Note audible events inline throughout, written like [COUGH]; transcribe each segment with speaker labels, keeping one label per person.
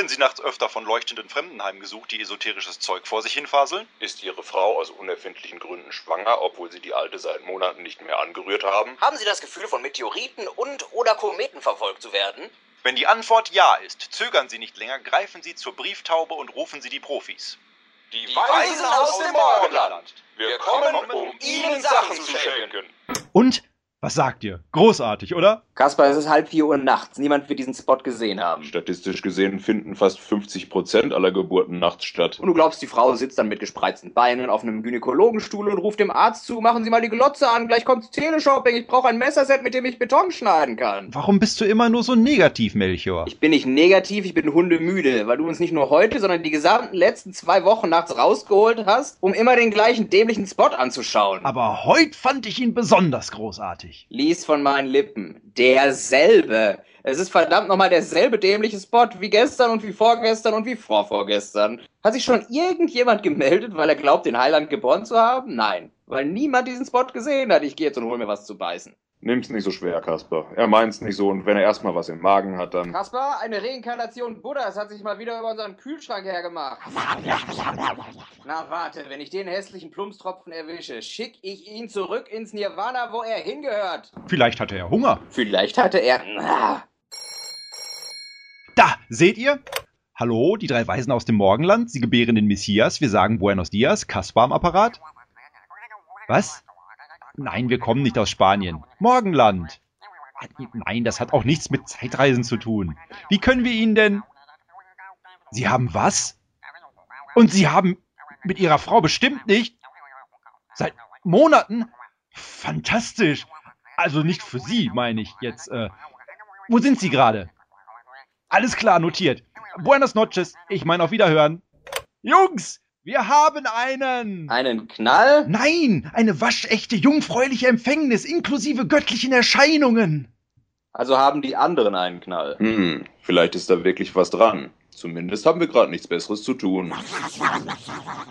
Speaker 1: Wenn Sie nachts öfter von leuchtenden Fremden heimgesucht, die esoterisches Zeug vor sich hinfaseln?
Speaker 2: Ist Ihre Frau aus unerfindlichen Gründen schwanger, obwohl Sie die alte seit Monaten nicht mehr angerührt haben?
Speaker 3: Haben Sie das Gefühl, von Meteoriten und oder Kometen verfolgt zu werden?
Speaker 1: Wenn die Antwort ja ist, zögern Sie nicht länger, greifen Sie zur Brieftaube und rufen Sie die Profis.
Speaker 2: Die,
Speaker 3: Weisen aus dem Morgenland.
Speaker 2: Wir kommen, um Ihnen Sachen zu schenken.
Speaker 4: Und? Was sagt ihr? Großartig, oder?
Speaker 3: Kaspar, es ist halb vier Uhr nachts. Niemand wird diesen Spot gesehen haben.
Speaker 2: Statistisch gesehen finden fast 50% aller Geburten nachts statt.
Speaker 3: Und du glaubst, die Frau sitzt dann mit gespreizten Beinen auf einem Gynäkologenstuhl und ruft dem Arzt zu, machen Sie mal die Glotze an, gleich kommt's Teleshopping, ich brauche ein Messerset, mit dem ich Beton schneiden kann.
Speaker 4: Warum bist du immer nur so negativ, Melchior?
Speaker 3: Ich bin nicht negativ, ich bin hundemüde, weil du uns nicht nur heute, sondern die gesamten letzten zwei Wochen nachts rausgeholt hast, um immer den gleichen dämlichen Spot anzuschauen.
Speaker 4: Aber heute fand ich ihn besonders großartig.
Speaker 3: Lies von meinen Lippen. Derselbe. Es ist verdammt nochmal derselbe dämliche Spot wie gestern und wie vorgestern und wie vorvorgestern. Hat sich schon irgendjemand gemeldet, weil er glaubt, den Heiland geboren zu haben? Nein. Weil niemand diesen Spot gesehen hat. Ich gehe jetzt und hol mir was zu beißen.
Speaker 2: Nimm's nicht so schwer, Kasper. Er meint's nicht so und wenn er erstmal was im Magen hat, dann.
Speaker 3: Kaspar, eine Reinkarnation Buddhas hat sich mal wieder über unseren Kühlschrank hergemacht. [LAUGHS] Na warte, wenn ich den hässlichen Plumpstropfen erwische, schick ich ihn zurück ins Nirvana, wo er hingehört.
Speaker 4: Vielleicht hatte er Hunger.
Speaker 3: Vielleicht hatte er...
Speaker 4: Da, seht ihr? Hallo, die drei Weisen aus dem Morgenland. Sie gebären den Messias. Wir sagen Buenos Dias. Kaspar am Apparat. Was? Nein, wir kommen nicht aus Spanien. Morgenland. Nein, das hat auch nichts mit Zeitreisen zu tun. Wie können wir Ihnen denn... Sie haben was? Und Sie haben mit Ihrer Frau bestimmt nicht... Seit Monaten? Fantastisch. Also nicht für Sie, meine ich jetzt. Äh, wo sind Sie gerade? Alles klar, notiert. Buenas noches. Ich meine auf Wiederhören. Jungs, wir haben einen.
Speaker 3: Einen Knall?
Speaker 4: Nein, eine waschechte, jungfräuliche Empfängnis inklusive göttlichen Erscheinungen.
Speaker 3: Also haben die anderen einen Knall.
Speaker 2: Hm, vielleicht ist da wirklich was dran. Zumindest haben wir gerade nichts Besseres zu tun.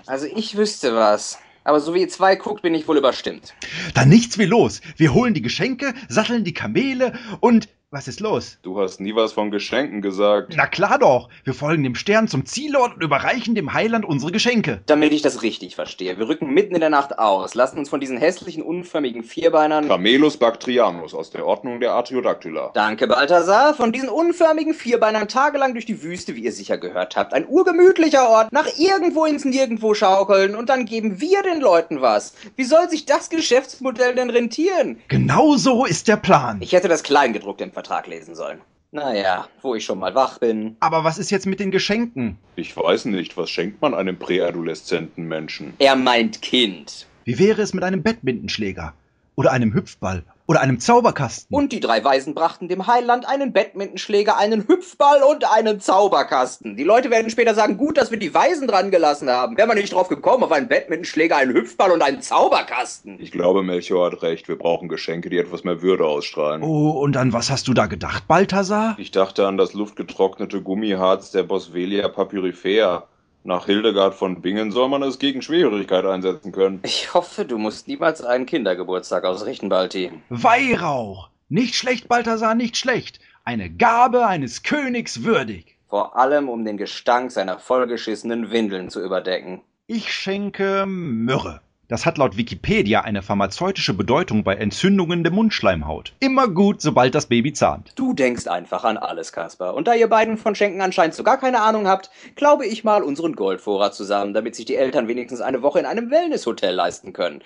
Speaker 3: Also ich wüsste was. Aber so wie ihr zwei guckt, bin ich wohl überstimmt.
Speaker 4: Dann nichts wie los. Wir holen die Geschenke, satteln die Kamele und was ist los?
Speaker 2: Du hast nie was von Geschenken gesagt.
Speaker 4: Na klar doch. Wir folgen dem Stern zum Zielort und überreichen dem Heiland unsere Geschenke.
Speaker 3: Damit ich das richtig verstehe. Wir rücken mitten in der Nacht aus, lassen uns von diesen hässlichen, unförmigen Vierbeinern...
Speaker 2: Camelus bactrianus aus der Ordnung der Artiodactyla.
Speaker 3: Danke, Balthasar. Von diesen unförmigen Vierbeinern tagelang durch die Wüste, wie ihr sicher gehört habt. Ein urgemütlicher Ort, nach irgendwo ins Nirgendwo schaukeln und dann geben wir den Leuten was. Wie soll sich das Geschäftsmodell denn rentieren?
Speaker 4: Genau so ist der Plan.
Speaker 3: Ich hätte das Kleingedruckte im Vertrag lesen sollen. Naja, wo ich schon mal wach bin.
Speaker 4: Aber was ist jetzt mit den Geschenken?
Speaker 2: Ich weiß nicht, was schenkt man einem präadoleszenten Menschen?
Speaker 3: Er meint Kind.
Speaker 4: Wie wäre es mit einem Badmintonschläger? Oder einem Hüpfball? Oder einem Zauberkasten?
Speaker 3: Und die drei Weisen brachten dem Heiland einen Badmintonschläger, einen Hüpfball und einen Zauberkasten. Die Leute werden später sagen, gut, dass wir die Weisen dran gelassen haben. Wären wir nicht drauf gekommen, auf einen Badmintonschläger, einen Hüpfball und einen Zauberkasten.
Speaker 2: Ich glaube, Melchior hat recht. Wir brauchen Geschenke, die etwas mehr Würde ausstrahlen.
Speaker 4: Oh, und an was hast du da gedacht, Balthasar?
Speaker 2: Ich dachte an das luftgetrocknete Gummiharz der Boswellia papyrifera. Nach Hildegard von Bingen soll man es gegen Schwerhörigkeit einsetzen können.
Speaker 3: Ich hoffe, du musst niemals einen Kindergeburtstag ausrichten, Balti.
Speaker 4: Weihrauch! Nicht schlecht, Balthasar, nicht schlecht. Eine Gabe eines Königs würdig.
Speaker 3: Vor allem, um den Gestank seiner vollgeschissenen Windeln zu überdecken.
Speaker 4: Ich schenke Myrrhe. Das hat laut Wikipedia eine pharmazeutische Bedeutung bei Entzündungen der Mundschleimhaut. Immer gut, sobald das Baby zahnt.
Speaker 3: Du denkst einfach an alles, Kaspar. Und da ihr beiden von Schenken anscheinend so gar keine Ahnung habt, glaube ich mal unseren Goldvorrat zusammen, damit sich die Eltern wenigstens eine Woche in einem Wellnesshotel leisten können.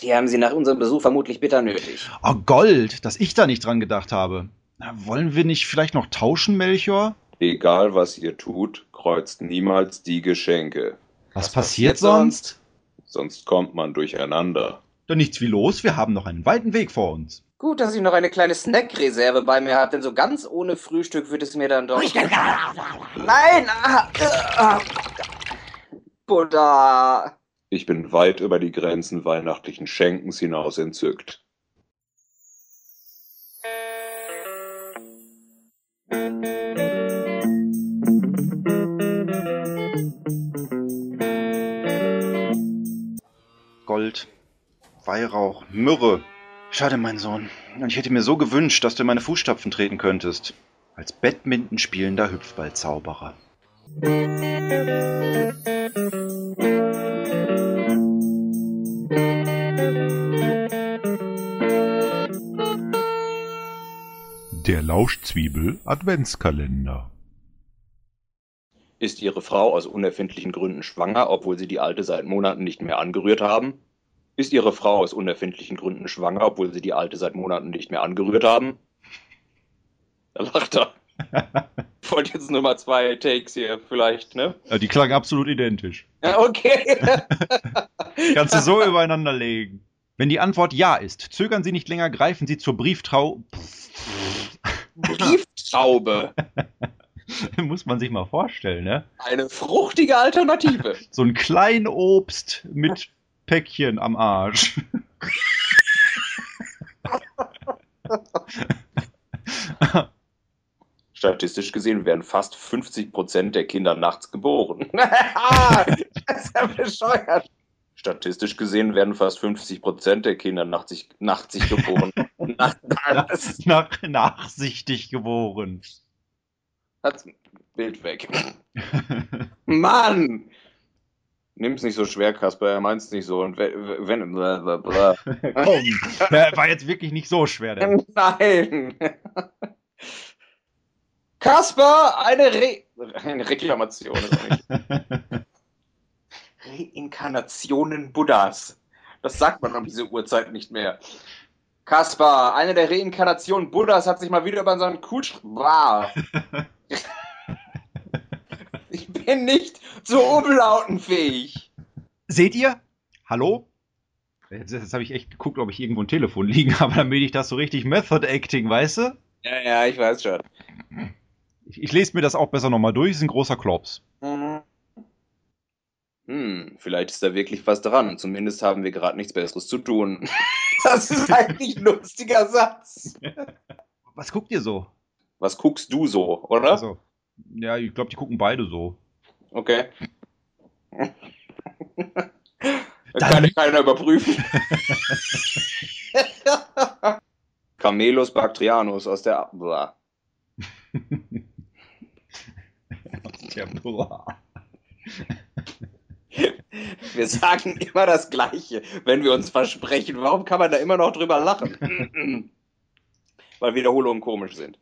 Speaker 3: Die haben sie nach unserem Besuch vermutlich bitter nötig.
Speaker 4: Oh, Gold, dass ich da nicht dran gedacht habe. Na, wollen wir nicht vielleicht noch tauschen, Melchior?
Speaker 2: Egal was ihr tut, kreuzt niemals die Geschenke.
Speaker 4: Was, passiert sonst?
Speaker 2: Sonst kommt man durcheinander.
Speaker 4: Dann nichts wie los, wir haben noch einen weiten Weg vor uns.
Speaker 3: Gut, dass ich noch eine kleine Snackreserve bei mir habe, denn so ganz ohne Frühstück wird es mir dann doch. Nein! Ah, ah, Buddha!
Speaker 2: Ich bin weit über die Grenzen weihnachtlichen Schenkens hinaus entzückt.
Speaker 1: Gold, Weihrauch, Myrrhe. Schade, mein Sohn. Ich hätte mir so gewünscht, dass du in meine Fußstapfen treten könntest.
Speaker 4: Als Badminton spielender Hüpfballzauberer.
Speaker 5: Der Lauschzwiebel Adventskalender.
Speaker 2: Ist Ihre Frau aus unerfindlichen Gründen schwanger, obwohl Sie die alte seit Monaten nicht mehr angerührt haben? Ist Ihre Frau aus unerfindlichen Gründen schwanger, obwohl Sie die alte seit Monaten nicht mehr angerührt haben? Da lacht er. Ich wollte jetzt nur mal zwei Takes hier vielleicht, ne?
Speaker 4: Ja, die klangen absolut identisch.
Speaker 3: Ja, okay. [LAUGHS]
Speaker 4: Kannst du so übereinander legen. Wenn die Antwort ja ist, zögern Sie nicht länger, greifen Sie zur Brieftrau.
Speaker 3: Brieftraube. [LAUGHS]
Speaker 4: Muss man sich mal vorstellen, ne?
Speaker 3: Eine fruchtige Alternative.
Speaker 4: So ein Kleinobst mit Päckchen am Arsch. [LAUGHS]
Speaker 2: Statistisch gesehen werden fast 50% der Kinder nachts geboren. [LAUGHS]
Speaker 3: das ist ja bescheuert.
Speaker 2: Statistisch gesehen werden fast 50% der Kinder nachts, nachts geboren. [LAUGHS]
Speaker 3: Nach, das
Speaker 4: Nach, nachsichtig geboren.
Speaker 2: Hat's Bild weg.
Speaker 3: Mann!
Speaker 2: Nimm's nicht so schwer, Kasper, er meint's nicht so. Und wenn.
Speaker 4: Komm, [LAUGHS] der war jetzt wirklich nicht so schwer. Der. [LAUGHS]
Speaker 3: Nein! Kasper, eine Re
Speaker 2: Eine Reklamation. [LAUGHS] Reinkarnationen Buddhas. Das sagt man um diese Uhrzeit nicht mehr.
Speaker 3: Kaspar, eine der Reinkarnationen Buddhas hat sich mal wieder über seinen Kühlschrank. Wow. Ich bin nicht zu umlautenfähig.
Speaker 4: Seht ihr? Hallo? Jetzt, jetzt habe ich echt geguckt, ob ich irgendwo ein Telefon liegen habe, damit ich das so richtig Method Acting, weißt du?
Speaker 3: Ja, ja, ich weiß schon.
Speaker 4: Ich, ich lese mir das auch besser nochmal durch, ist ein großer Klops.
Speaker 2: Hm, vielleicht ist da wirklich was dran. Zumindest haben wir gerade nichts Besseres zu tun. [LAUGHS]
Speaker 3: Das ist eigentlich ein lustiger Satz.
Speaker 4: Was guckt ihr so?
Speaker 2: Was guckst du so, oder?
Speaker 4: Also, ja, ich glaube, die gucken beide so.
Speaker 2: Okay. Das [LAUGHS] kann ich keiner überprüfen. [LAUGHS] Camelus Bactrianus aus der. Blah.
Speaker 4: Ja, boah.
Speaker 3: Wir sagen immer das Gleiche, wenn wir uns versprechen. Warum kann man da immer noch drüber lachen? [LAUGHS]
Speaker 2: Weil Wiederholungen komisch sind.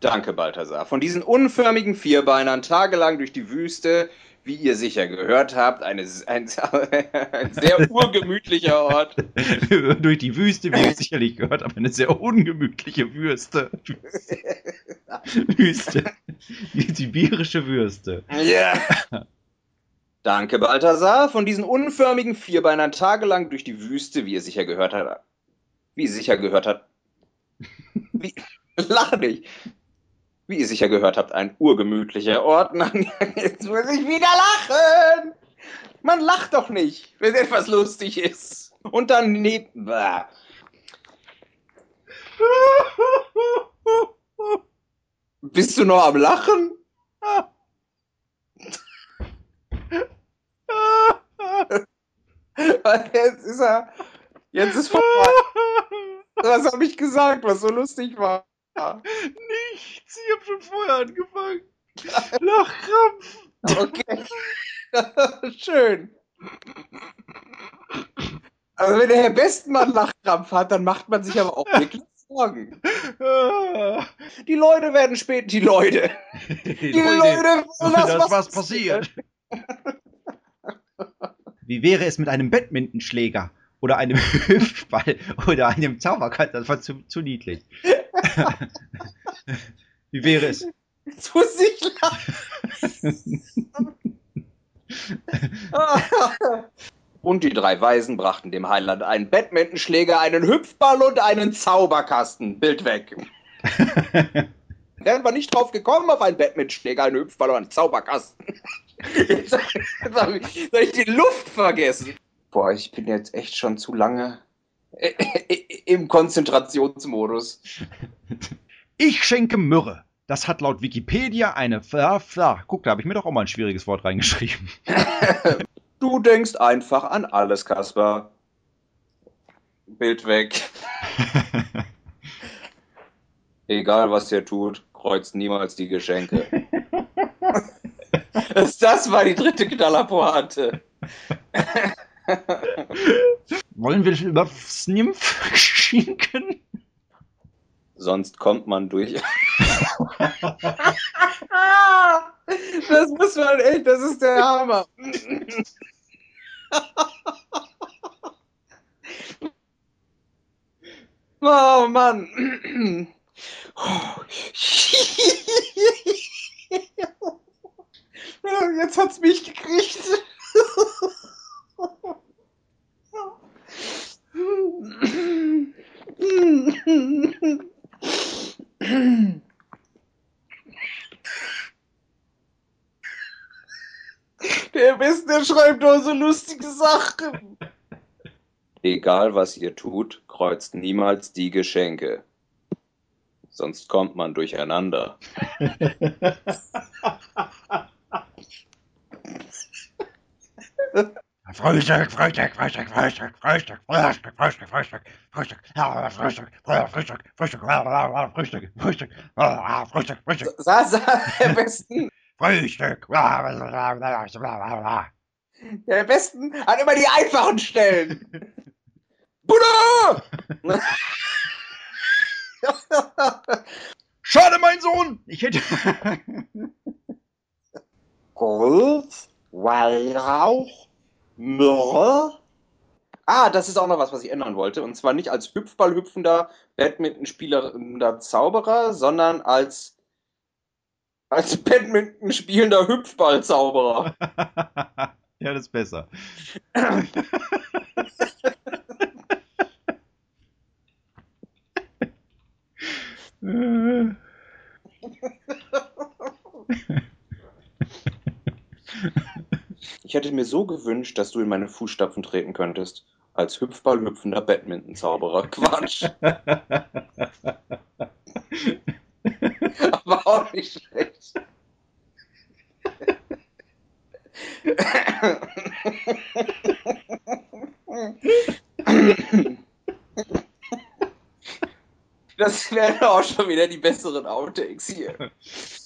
Speaker 3: Danke, Balthasar. Von diesen unförmigen Vierbeinern tagelang durch die Wüste, wie ihr sicher gehört habt, eine, ein, [LAUGHS] ein sehr urgemütlicher Ort. [LAUGHS]
Speaker 4: Durch die Wüste, wie ihr sicherlich gehört habt, eine sehr ungemütliche Würste. Wüste. Die sibirische Würste.
Speaker 3: Ja. Danke, Balthasar. Von diesen unförmigen Vierbeinern tagelang durch die Wüste, wie ihr sicher gehört habt. Wie ihr sicher gehört habt. Wie, [LAUGHS] lach nicht. Wie ihr sicher gehört habt, ein urgemütlicher Ort. [LAUGHS] Jetzt muss ich wieder lachen. Man lacht doch nicht, wenn etwas lustig ist. Und dann. Bah. Bist du noch am Lachen? [LAUGHS] Jetzt ist er. Jetzt ist vorbei. Was habe ich gesagt, was so lustig war?
Speaker 4: Nichts, ich habe schon vorher angefangen. Lachkrampf.
Speaker 3: Okay. [LAUGHS] Schön. Also wenn der Herr Bestmann Lachkrampf hat, dann macht man sich aber auch wirklich Sorgen. Die Leute werden spät. Die Leute.
Speaker 4: Die,
Speaker 3: Die Leute wollen das,
Speaker 4: das
Speaker 3: was
Speaker 4: was passiert. Wie wäre es mit einem Badmintonschläger oder einem [LAUGHS] Hüpfball oder einem Zauberkreis? Das war zu, zu niedlich. [LAUGHS] Wie wäre es?
Speaker 3: Jetzt muss ich lachen. Und die drei Weisen brachten dem Heiland einen Badmintonschläger, einen Hüpfball und einen Zauberkasten. Bild weg. [LAUGHS] Wären wir nicht drauf gekommen auf einen Badmintonschläger, einen Hüpfball und einen Zauberkasten. [LAUGHS] Jetzt habe ich, hab ich die Luft vergessen. Boah, ich bin jetzt echt schon zu lange im Konzentrationsmodus.
Speaker 4: Ich schenke Myrrhe. Das hat laut Wikipedia eine. Fla, fla. Guck, da habe ich mir doch auch mal ein schwieriges Wort reingeschrieben. [LAUGHS]
Speaker 2: Du denkst einfach an alles, Kasper. Bild weg. [LAUGHS] Egal, was ihr tut.
Speaker 3: kreuzt niemals die Geschenke. [LAUGHS] das, das war die dritte Knallerpointe.
Speaker 4: Wollen wir übers Nymph schinken?
Speaker 3: Sonst kommt man durch. [LAUGHS] das muss man echt, das ist der Hammer. [LAUGHS] Oh Mann. Jetzt hat's mich gekriegt. Der Beste, der schreibt doch so lustige Sachen. Egal was ihr tut, kreuzt niemals die Geschenke. Sonst kommt man durcheinander.
Speaker 4: Frühstück, Frühstück, Frühstück, Frühstück, Frühstück, Frühstück, Frühstück, Frühstück, Frühstück, Frühstück, Frühstück, Frühstück, Frühstück, Frühstück, Frühstück, Frühstück,
Speaker 3: Sa, sa, der Besten,
Speaker 4: Frühstück.
Speaker 3: Der Besten hat immer die einfachen Stellen. Buddha! [LAUGHS]
Speaker 4: Schade, mein Sohn! Ich hätte. [LAUGHS]
Speaker 3: Gold, Weihrauch, Myrrhe. Ah, das ist auch noch was, was ich ändern wollte. Und zwar nicht als Hüpfball-hüpfender, Badminton-spielender Zauberer, sondern als, als Badminton-spielender Hüpfball-Zauberer. [LAUGHS]
Speaker 4: ja, das ist besser.
Speaker 3: Ich hätte mir so gewünscht, dass du in meine Fußstapfen treten könntest. Als Hüpfball-hüpfender Badminton-Zauberer. Quatsch. [LAUGHS] Aber auch nicht schlecht. Das wären auch schon wieder die besseren Outtakes hier. [LAUGHS]